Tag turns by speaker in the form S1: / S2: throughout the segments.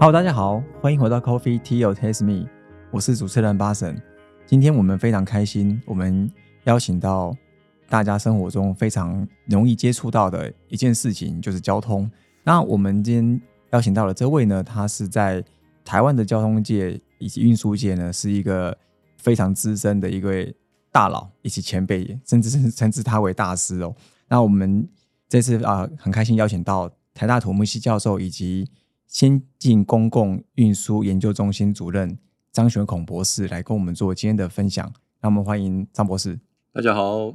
S1: Hello，大家好，欢迎回到 Coffee Tea or Taste Me，我是主持人巴神。今天我们非常开心，我们邀请到大家生活中非常容易接触到的一件事情，就是交通。那我们今天邀请到的这位呢，他是在台湾的交通界以及运输界呢，是一个非常资深的一位大佬以及前辈，甚至是称之他为大师哦。那我们这次啊，很开心邀请到台大土木系教授以及先进公共运输研究中心主任张玄孔博士来跟我们做今天的分享。那我们欢迎张博士。
S2: 大家好，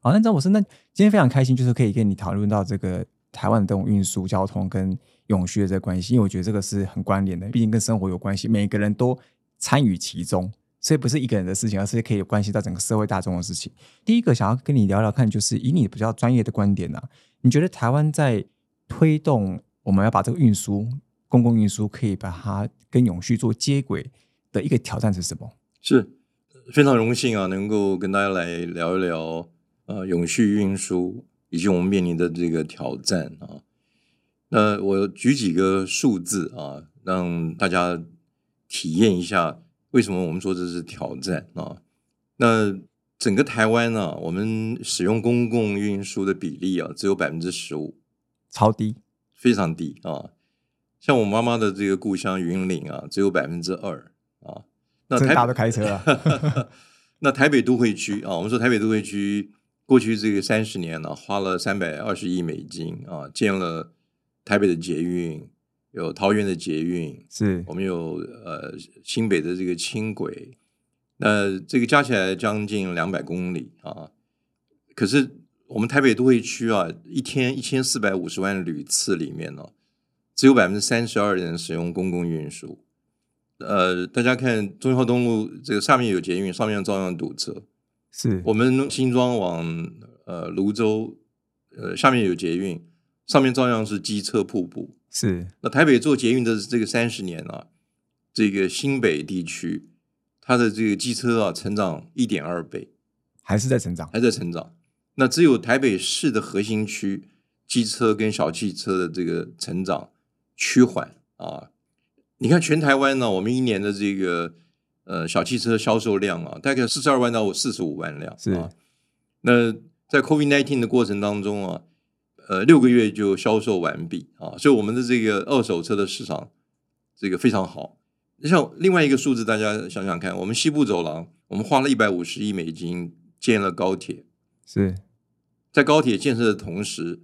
S1: 好，那张博士，那今天非常开心，就是可以跟你讨论到这个台湾的这种运输交通跟永续的这个关系，因为我觉得这个是很关联的，毕竟跟生活有关系，每个人都参与其中，所以不是一个人的事情，而是可以关系到整个社会大众的事情。第一个想要跟你聊聊看，就是以你比较专业的观点呢、你觉得台湾在推动我们要把这个运输公共运输可以把它跟永续做接轨的一个挑战是什么？
S2: 是非常荣幸啊，能够跟大家来聊一聊呃永续运输以及我们面临的这个挑战啊。那我举几个数字啊，让大家体验一下为什么我们说这是挑战啊。那整个台湾呢、我们使用公共运输的比例啊，只有百分之十五，
S1: 超低，
S2: 非常低啊。像我妈妈的这个故乡云林啊，只有百分之二啊。那台
S1: 真的大家都开车啊，
S2: 那台北都会区啊，我们说台北都会区过去这个三十年呢、花了三百二十亿美金啊，建了台北的捷运，有桃园的捷运，
S1: 是
S2: 我们有呃新北的这个轻轨，那这个加起来将近两百公里啊。可是我们台北都会区啊，一天一千四百五十万旅次里面呢、只有百分之三十二人使用公共运输。呃，大家看中孝东路这个下面有捷运，上面照样堵车。
S1: 是，
S2: 我们新庄往呃泸州，呃下面有捷运，上面照样是机车瀑布。
S1: 是
S2: 那台北做捷运的这个三十年啊，这个新北地区它的这个机车啊成长一点二倍，
S1: 还是在成长，
S2: 还在成长。那只有台北市的核心区机车跟小汽车的这个成长趋缓啊。你看全台湾呢，我们一年的这个呃小汽车销售量啊，大概四十二万到四十五万辆
S1: 是
S2: 啊。那在 COVID nineteen 的过程当中啊，呃，六个月就销售完毕啊，所以我们的这个二手车的市场这个非常好。像另外一个数字，大家想想看，我们西部走廊，我们花了一百五十亿美金建了高铁，
S1: 是
S2: 在高铁建设的同时，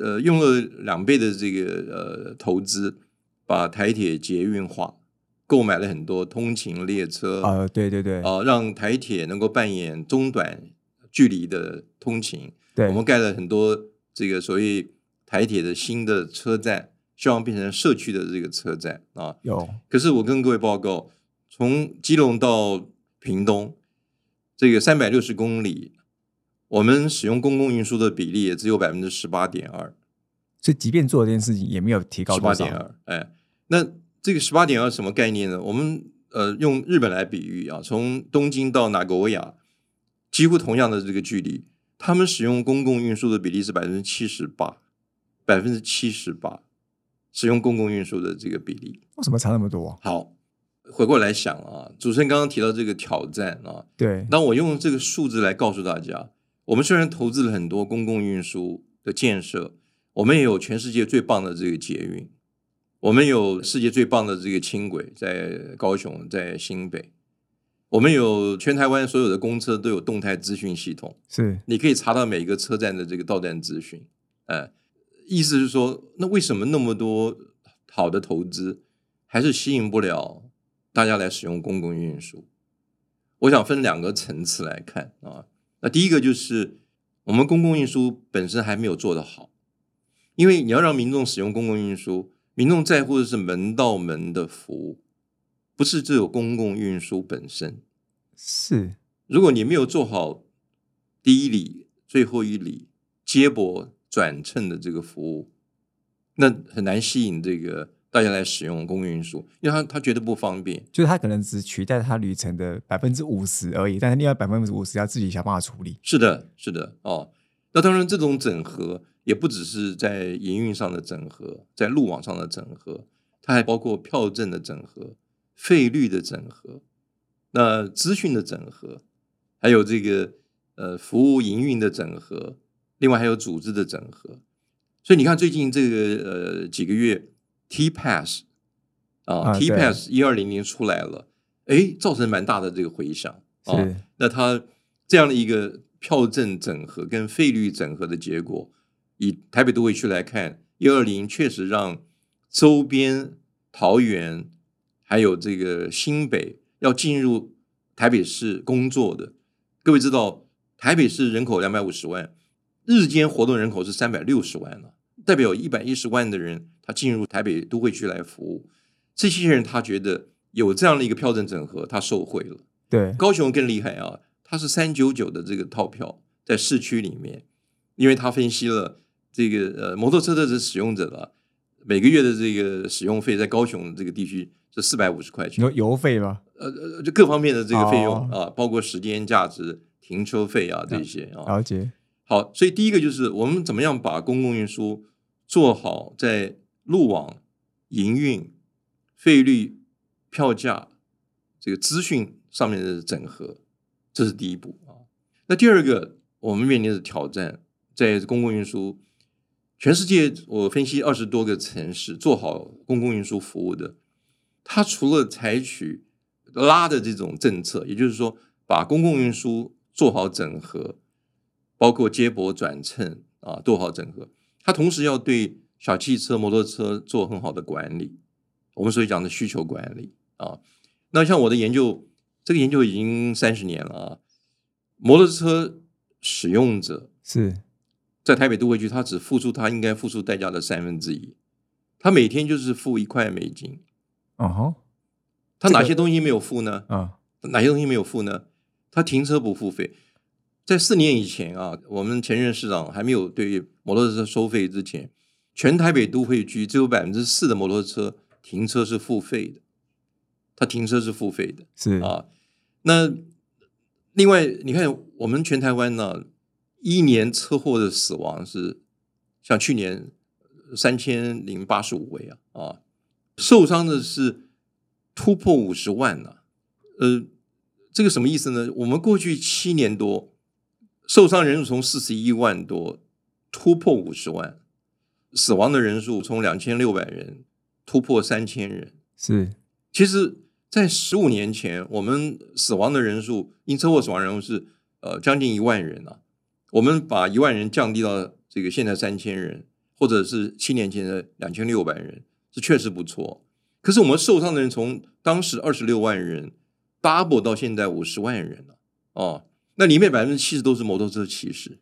S2: 呃，用了两倍的这个呃投资，把台铁捷运化，购买了很多通勤列车，
S1: 呃，对对对，
S2: 啊、让台铁能够扮演中短距离的通勤。
S1: 对，
S2: 我们盖了很多这个所谓台铁的新的车站，希望变成社区的这个车站啊。
S1: 有
S2: 可是我跟各位报告，从基隆到屏东这个三百六十公里，我们使用公共运输的比例也只有百分之十八点二，
S1: 所以即便做这件事情，也没有提高
S2: 十八点二。哎，那这个十八点二什么概念呢？我们呃用日本来比喻啊，从东京到哪国亚，几乎同样的这个距离，他们使用公共运输的比例是百分之七十八，百分之七十八使用公共运输的这个比例。
S1: 为什么差那么多？
S2: 好，回过来想啊，主持人刚刚提到这个挑战啊，
S1: 对，
S2: 那我用这个数字来告诉大家，我们虽然投资了很多公共运输的建设，我们也有全世界最棒的这个捷运，我们有世界最棒的这个轻轨，在高雄，在新北，我们有全台湾所有的公车都有动态资讯系统，
S1: 是
S2: 你可以查到每一个车站的这个到站资讯。呃，意思是说，那为什么那么多好的投资还是吸引不了大家来使用公共运输？我想分两个层次来看啊。那第一个就是我们公共运输本身还没有做得好，因为你要让民众使用公共运输，民众在乎的是门到门的服务，不是只有公共运输本身。
S1: 是
S2: 如果你没有做好第一里、最后一里接驳转乘的这个服务，那很难吸引这个大家来使用公共运输，因为他他觉得不方便。
S1: 就是他可能只取代他旅程的百分之五十而已，但是另外百分之五十要自己想办法处理。
S2: 是的，是的，哦。那当然，这种整合也不只是在营运上的整合，在路网上的整合，它还包括票证的整合、费率的整合、那资讯的整合，还有这个呃服务营运的整合，另外还有组织的整合。所以你看，最近这个呃几个月，T Pass 啊，T Pass 一二零零出来了，哎，造成蛮大的这个回响啊。那它这样的一个票证整合跟费率整合的结果，以台北都会区来看，一二零确实让周边桃园还有这个新北要进入台北市工作的，各位知道，台北市人口两百五十万，日间活动人口是三百六十万了，代表一百一十万的人他进入台北都会区来服务，这些人他觉得有这样的一个票证整合，他受贿了。
S1: 对，
S2: 高雄更厉害啊，他是三九九的这个套票在市区里面，因为他分析了这个呃摩托车的使用者啊，每个月的这个使用费在高雄这个地区是四百五十块钱，
S1: 你说邮费吗？
S2: 呃呃，就各方面的这个费用、
S1: 哦
S2: 啊，包括时间价值、停车费啊这些啊。
S1: 了解，
S2: 好，所以第一个就是我们怎么样把公共运输做好在路网、营运、费率、票价这个资讯上面的整合，这是第一步啊。那第二个，我们面临的挑战在公共运输，全世界我分析二十多个城市做好公共运输服务的，它除了采取拉的这种政策，也就是说把公共运输做好整合，包括接驳转乘啊做好整合，它同时要对小汽车、摩托车做很好的管理，我们所以讲的需求管理啊。那像我的研究，这个研究已经三十年了啊，摩托车使用者
S1: 是
S2: 在台北都会区，他只付出他应该付出代价的三分之一，他每天就是付一块美金，
S1: 哦吼，
S2: 他
S1: 这个
S2: 哪些东西没有付呢？
S1: 啊，
S2: 哪些东西没有付呢？他停车不付费。在四年以前啊，我们前任市长还没有对摩托车收费之前，全台北都会区只有百分之四的摩托车停车是付费的，它停车是付费的。
S1: 是
S2: 啊。那另外，你看我们全台湾呢，一年车祸的死亡是像去年三千零八十五位啊啊，受伤的是突破五十万呢、呃，这个什么意思呢？我们过去七年多受伤人数从四十一万多突破五十万，死亡的人数从两千六百人突破三千人。
S1: 是
S2: 其实，在十五年前，我们死亡的人数，因车祸死亡人数是呃将近一万人啊。我们把一万人降低到这个现在三千人，或者是七年前的两千六百人，是确实不错。可是我们受伤的人从当时二十六万人 double 到现在五十万人了哦，那里面百分之七十都是摩托车骑士，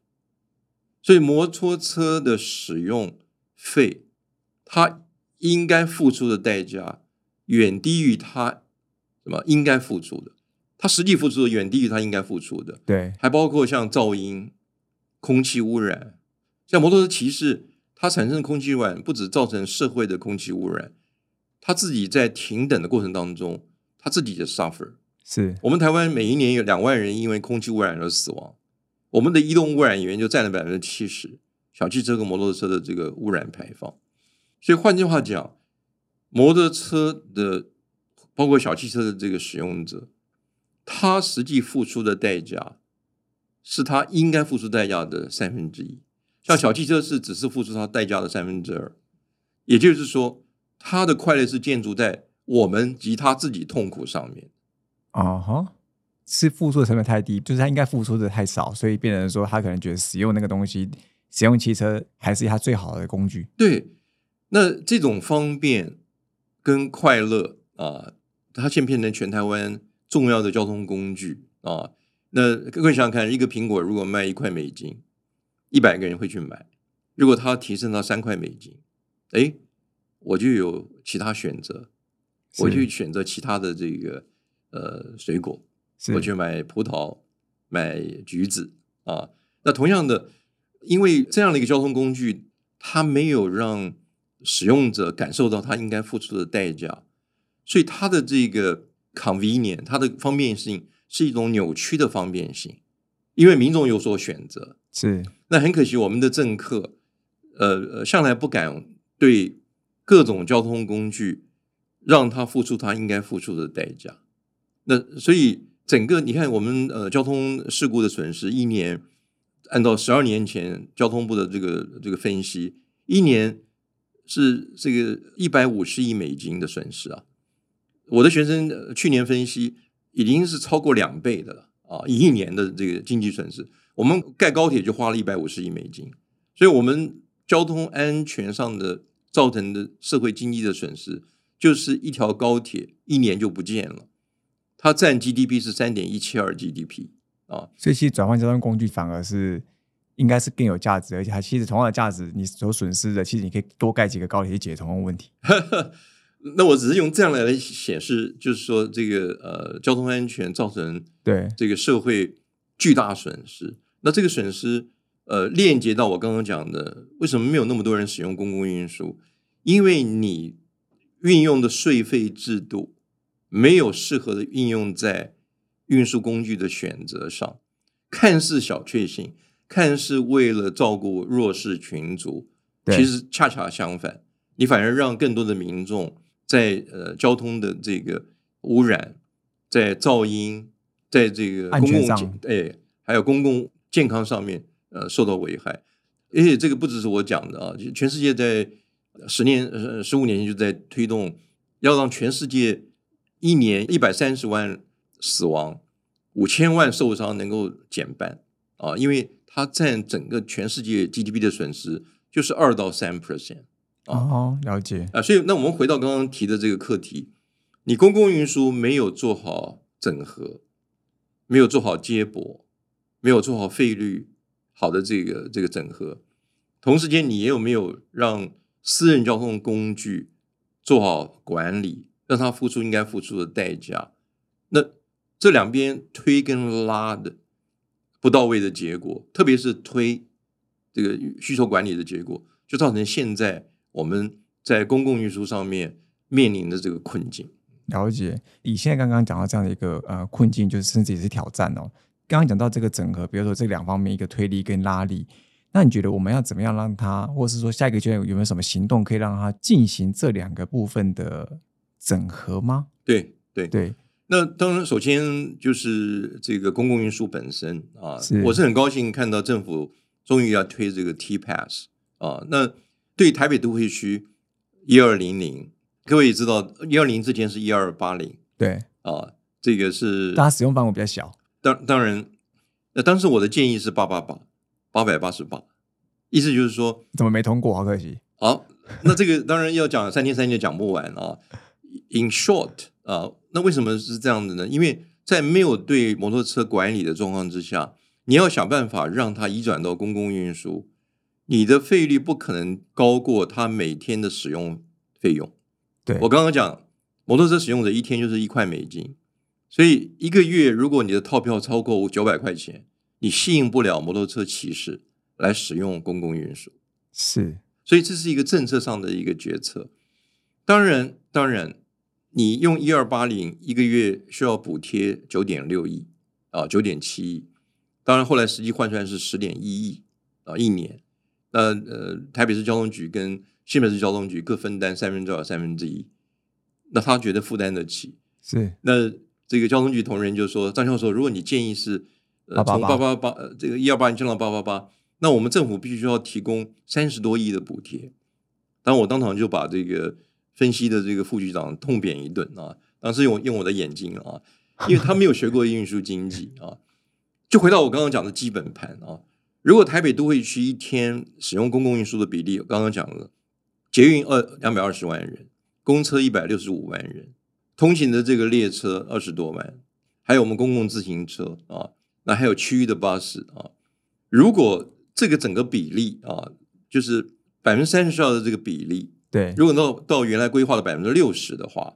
S2: 所以摩托车的使用费，他应该付出的代价远低于他什么应该付出的，他实际付出的远低于他应该付出的，
S1: 对，
S2: 还包括像噪音、空气污染，像摩托车骑士，它产生的空气污染不止造成社会的空气污染，他自己在停等的过程当中，他自己也 suffer。
S1: 是
S2: 我们台湾每一年有两万人因为空气污染而死亡，我们的移动污染源就占了百分之七十，小汽车跟摩托车的这个污染排放。所以换句话讲，摩托车的包括小汽车的这个使用者，他实际付出的代价是他应该付出代价的三分之一。像小汽车是只是付出他代价的三分之二，也就是说，他的快乐是建筑在我们及他自己痛苦上面。
S1: 啊哈，是付出的成本太低，就是他应该付出的太少，所以变成说他可能觉得使用那个东西，使用汽车还是它最好的工具。
S2: 对，那这种方便跟快乐啊，它现在变成全台湾重要的交通工具啊。那各位想想看，一个苹果如果卖一块美金，一百个人会去买；如果它提升到三块美金，哎，我就有其他选择，我
S1: 是
S2: 去选择其他的这个呃水果，我去买葡萄、买橘子啊。那同样的，因为这样的一个交通工具，它没有让使用者感受到他应该付出的代价，所以它的这个 convenient，它的方便性是一种扭曲的方便性，因为民众有所选择。
S1: 是
S2: 那很可惜，我们的政客，呃，呃向来不敢对各种交通工具让他付出他应该付出的代价。那所以整个你看，我们呃交通事故的损失，一年按照十二年前交通部的这个这个分析，一年是这个一百五十亿美金的损失啊。我的学生去年分析已经是超过两倍的了啊，一年的这个经济损失，我们盖高铁就花了一百五十亿美金，所以我们交通安全上的造成的社会经济的损失，就是一条高铁一年就不见了，它占 GDP 是三点一七二 GDP 啊，
S1: 所以其实转换交通工具反而是应该是更有价值，而且它其实同样的价值，你所损失的，其实你可以多盖几个高铁去解决同样的问题。
S2: 那我只是用这样来显示，就是说这个呃交通安全造成
S1: 对
S2: 这个社会巨大损失。那这个损失呃链接到我刚刚讲的，为什么没有那么多人使用公共运输？因为你运用的税费制度没有适合的运用在运输工具的选择上，看似小确幸，看似为了照顾弱势群族，其实恰恰相反，你反而让更多的民众在呃交通的这个污染、在噪音、在这个公共
S1: 安全上
S2: 健哎，还有公共健康上面呃受到危害。而且这个不只是我讲的啊，就全世界在十年、呃十五年前就在推动，要让全世界一年一百三十万死亡、五千万受伤能够减半啊，因为它占整个全世界 GDP 的损失就是二到三 percent。
S1: 哦，了解，
S2: 啊，所以那我们回到刚刚提的这个课题，你公共运输没有做好整合，没有做好接驳，没有做好费率好的这个这个整合，同时间你也有没有让私人交通工具做好管理，让它付出应该付出的代价？那这两边推跟拉的不到位的结果，特别是推这个需求管理的结果，就造成现在我们在公共运输上面面临的这个困境。
S1: 了解。以现在刚刚讲到这样的一个呃困境，就是甚至也是挑战哦。刚刚讲到这个整合，比如说这两方面一个推力跟拉力，那你觉得我们要怎么样让它，或是说下一个阶段有没有什么行动可以让它进行这两个部分的整合吗？
S2: 对对
S1: 对，
S2: 那当然，首先就是这个公共运输本身啊，
S1: 是
S2: 我是很高兴看到政府终于要推这个 T Pass 啊。那对台北都会区一二零零，各位也知道，一二零之前是一二八零
S1: 对，
S2: 啊，这个是
S1: 大家使用范围比较小。
S2: 当当然，那当时我的建议是八八八八百八十八，意思就是说，
S1: 怎么没通过？好可惜。
S2: 好，那这个当然要讲三天三夜讲不完啊。In short 啊，那为什么是这样子呢？因为在没有对摩托车管理的状况之下，你要想办法让它移转到公共运输，你的费率不可能高过它每天的使用费用。
S1: 对，
S2: 我刚刚讲，摩托车使用者一天就是一块美金，所以一个月如果你的套票超过九百块钱，你吸引不了摩托车骑士来使用公共运输。
S1: 是
S2: 所以这是一个政策上的一个决策。当然，当然，你用一二八零一个月需要补贴九点六亿啊，九点七亿。当然，后来实际换算是十点一亿啊，一年。那呃，台北市交通局跟新北市交通局各分担三分之二、三分之一。那他觉得负担得起。
S1: 是，
S2: 那这个交通局同仁就说：“张教授，如果你建议是呃从八
S1: 888
S2: 八八呃这个一二八零降到八八八，那我们政府必须要提供三十多亿的补贴。”当我当场就把这个分析的这个副局长痛扁一顿啊！当时用用我的眼睛啊，因为他没有学过运输经济啊。就回到我刚刚讲的基本盘啊，如果台北都会区一天使用公共运输的比例，我刚刚讲了，捷运二两百二十万人，公车一百六十五万人，通行的这个列车二十多万，还有我们公共自行车啊，那还有区域的巴士啊。如果这个整个比例啊，就是百分之三十二的这个比例，
S1: 对，
S2: 如果到到原来规划的百分之六十的话，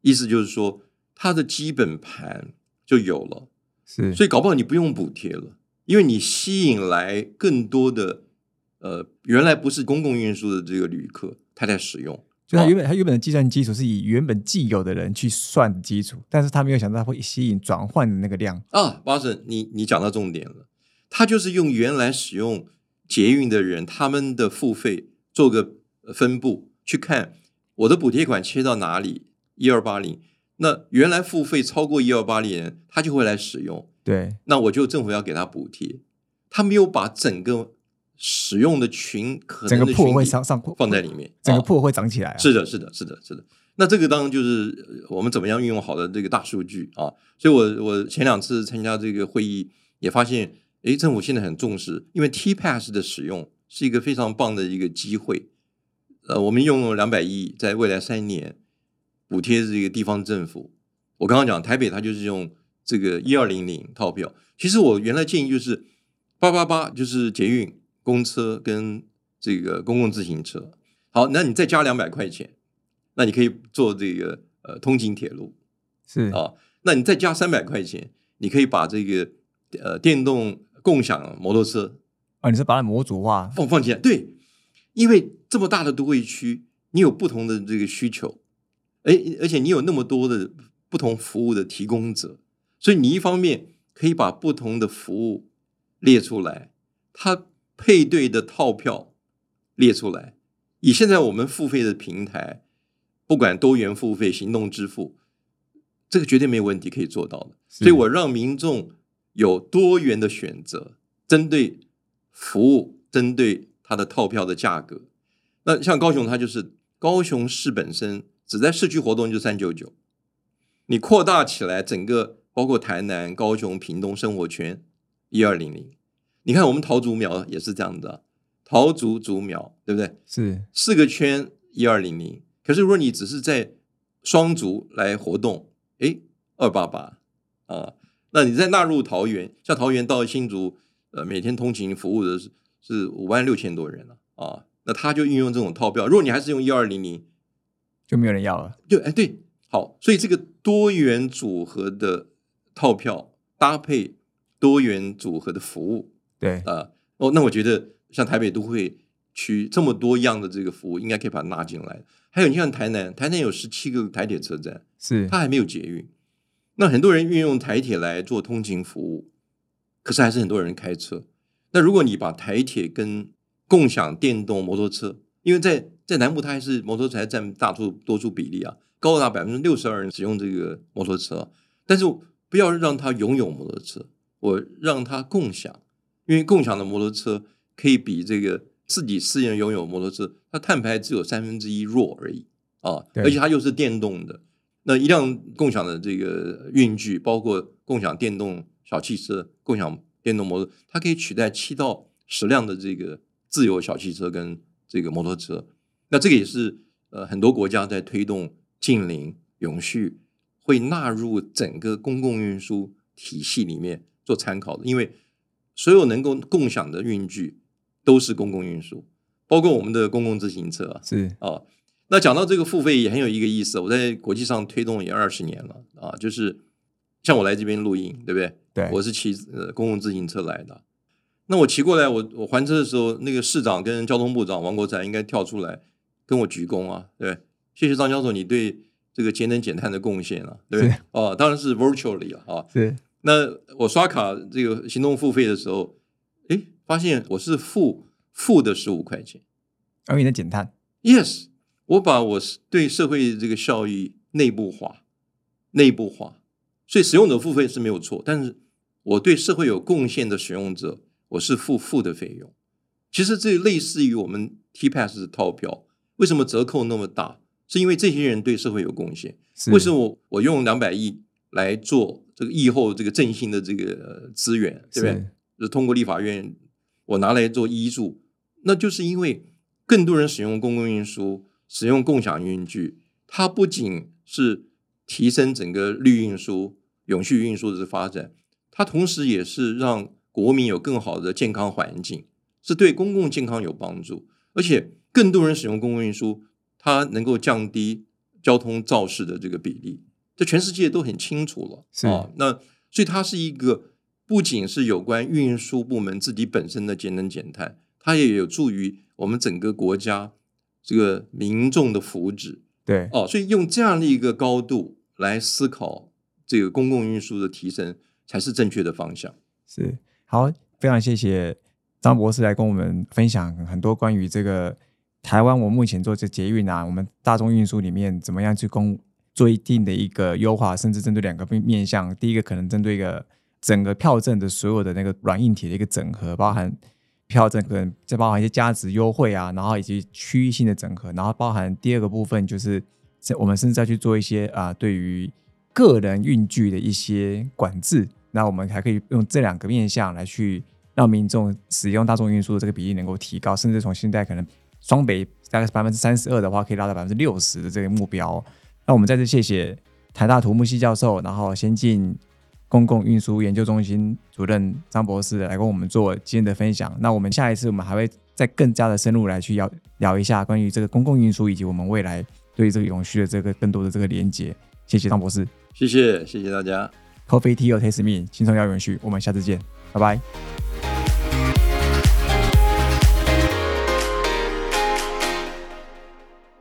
S2: 意思就是说它的基本盘就有了，
S1: 是，
S2: 所以搞不好你不用补贴了，因为你吸引来更多的呃原来不是公共运输的这个旅客，他在使用。
S1: 就它原本它原本的计算基础是以原本既有的人去算的基础，但是他没有想到它会吸引转换的那个量。
S2: 啊，巴神，你你讲到重点了，他就是用原来使用捷运的人他们的付费做个呃分布，去看我的补贴款切到哪里，一二八零，那原来付费超过一二八零人，他就会来使用，
S1: 对，
S2: 那我就政府要给他补贴，他没有把整个使用的群可
S1: 整个铺
S2: 能的群体
S1: 会上上
S2: 放在里面，啊
S1: 整个铺会涨起来啊。
S2: 是的，是的，是的，是的。那这个当然就是呃我们怎么样运用好的这个大数据啊。所以我我前两次参加这个会议也发现，诶，政府现在很重视，因为 T Pass 的使用是一个非常棒的一个机会。呃，我们用两百亿，在未来三年补贴这个地方政府。我刚刚讲台北，它就是用这个一二零零套票。其实我原来建议就是八八八，就是捷运、公车跟这个公共自行车。好，那你再加两百块钱，那你可以做这个呃通勤铁路
S1: 是
S2: 啊。那你再加三百块钱，你可以把这个呃电动共享摩托车
S1: 啊，你是把它模组化，
S2: 放放进来。对，因为这么大的都会区，你有不同的这个需求，而而且你有那么多的不同服务的提供者，所以你一方面可以把不同的服务列出来，它配对的套票列出来。以现在我们付费的平台，不管多元付费、行动支付，这个绝对没有问题可以做到的。所以我让民众有多元的选择，针对服务，针对它的套票的价格。那像高雄，它就是高雄市本身只在市区活动就三九九，你扩大起来，整个包括台南、高雄、屏东生活圈一二零零。你看我们桃竹苗也是这样的，桃竹竹苗对不对？
S1: 是
S2: 四个圈一二零零。可是如果你只是在双竹来活动，诶，二八八啊，那你再纳入桃园，像桃园到新竹，呃，每天通勤服务的是是五万六千多人了啊，那他就运用这种套票。如果你还是用一二零零，
S1: 就没有人要了。
S2: 就哎对，好，所以这个多元组合的套票搭配多元组合的服务，
S1: 对，
S2: 啊，哦，那我觉得像台北都会区这么多样的这个服务，应该可以把它纳进来。还有你像台南，台南有十七个台铁车站，
S1: 是
S2: 它还没有捷运。那很多人运用台铁来做通勤服务，可是还是很多人开车。那如果你把台铁跟共享电动摩托车，因为在在南部它还是摩托车还占大多多数比例啊，高达百分之六十二人使用这个摩托车，但是不要让他拥有摩托车，我让他共享，因为共享的摩托车可以比这个自己私人拥有摩托车，它碳排只有三分之一弱而已啊，而且它又是电动的。那一辆共享的这个运具，包括共享电动小汽车、共享电动摩托，它可以取代七到十辆的这个自由小汽车跟这个摩托车。那这个也是呃很多国家在推动近邻永续，会纳入整个公共运输体系里面做参考的，因为所有能够共享的运具都是公共运输，包括我们的公共自行车啊。
S1: 是
S2: 啊，那讲到这个付费也很有一个意思，我在国际上推动也二十年了啊，就是像我来这边录音，对不对？
S1: 对，
S2: 我是骑呃公共自行车来的。那我骑过来，我我还车的时候，那个市长跟交通部长王国才应该跳出来跟我鞠躬啊，对对？谢谢张教授你对这个节能减碳的贡献啊，对不对？哦，当然是 virtually 了啊。
S1: 对
S2: 那我刷卡这个行动付费的时候，诶，发现我是付付的十五块钱。
S1: 而你在减碳
S2: ，Yes，我把我是对社会这个效益内部化，内部化，所以使用者付费是没有错，但是我对社会有贡献的使用者，我是付付的费用。其实这类似于我们 T Pass 的套票，为什么折扣那么大？是因为这些人对社会有贡献。为什么我我用两百亿来做这个疫后这个振兴的这个呃资源，对不对？
S1: 是
S2: 是通过立法院，我拿来做医助，那就是因为更多人使用公共运输，使用共享运具，它不仅是提升整个绿运输、永续运输的发展，它同时也是让国民有更好的健康环境，是对公共健康有帮助，而且更多人使用公共运输，它能够降低交通肇事的这个比例，这全世界都很清楚了
S1: 是
S2: 啊。那所以它是一个不仅是有关运输部门自己本身的节能减碳，它也有助于我们整个国家这个民众的福祉
S1: 对，
S2: 哦。所以用这样的一个高度来思考这个公共运输的提升，才是正确的方向。
S1: 是好，非常谢谢张博士来跟我们分享很多关于这个台湾我目前做这捷运啊，我们大众运输里面怎么样去公做一定的一个优化，甚至针对两个面面向。第一个可能针对一个整个票证的所有的那个软硬体的一个整合，包含票证可能再包含一些价值优惠啊，然后以及区域性的整合，然后包含第二个部分就是我们甚至再去做一些啊对于个人运具的一些管制。那我们还可以用这两个面向来去让民众使用大众运输的这个比例能够提高，甚至从现在可能双北大概是百分之三十二的话，可以拉到百分之六十的这个目标。那我们再次谢谢台大土木系教授，然后先进公共运输研究中心主任张博士来跟我们做今天的分享。那我们下一次我们还会再更加的深入来去聊聊一下关于这个公共运输以及我们未来对这个永续的这个更多的这个连接。谢谢张博士，
S2: 谢谢谢谢大家。
S1: Coffee Tea or Taste Me，轻松要永续。我们下次见，拜拜。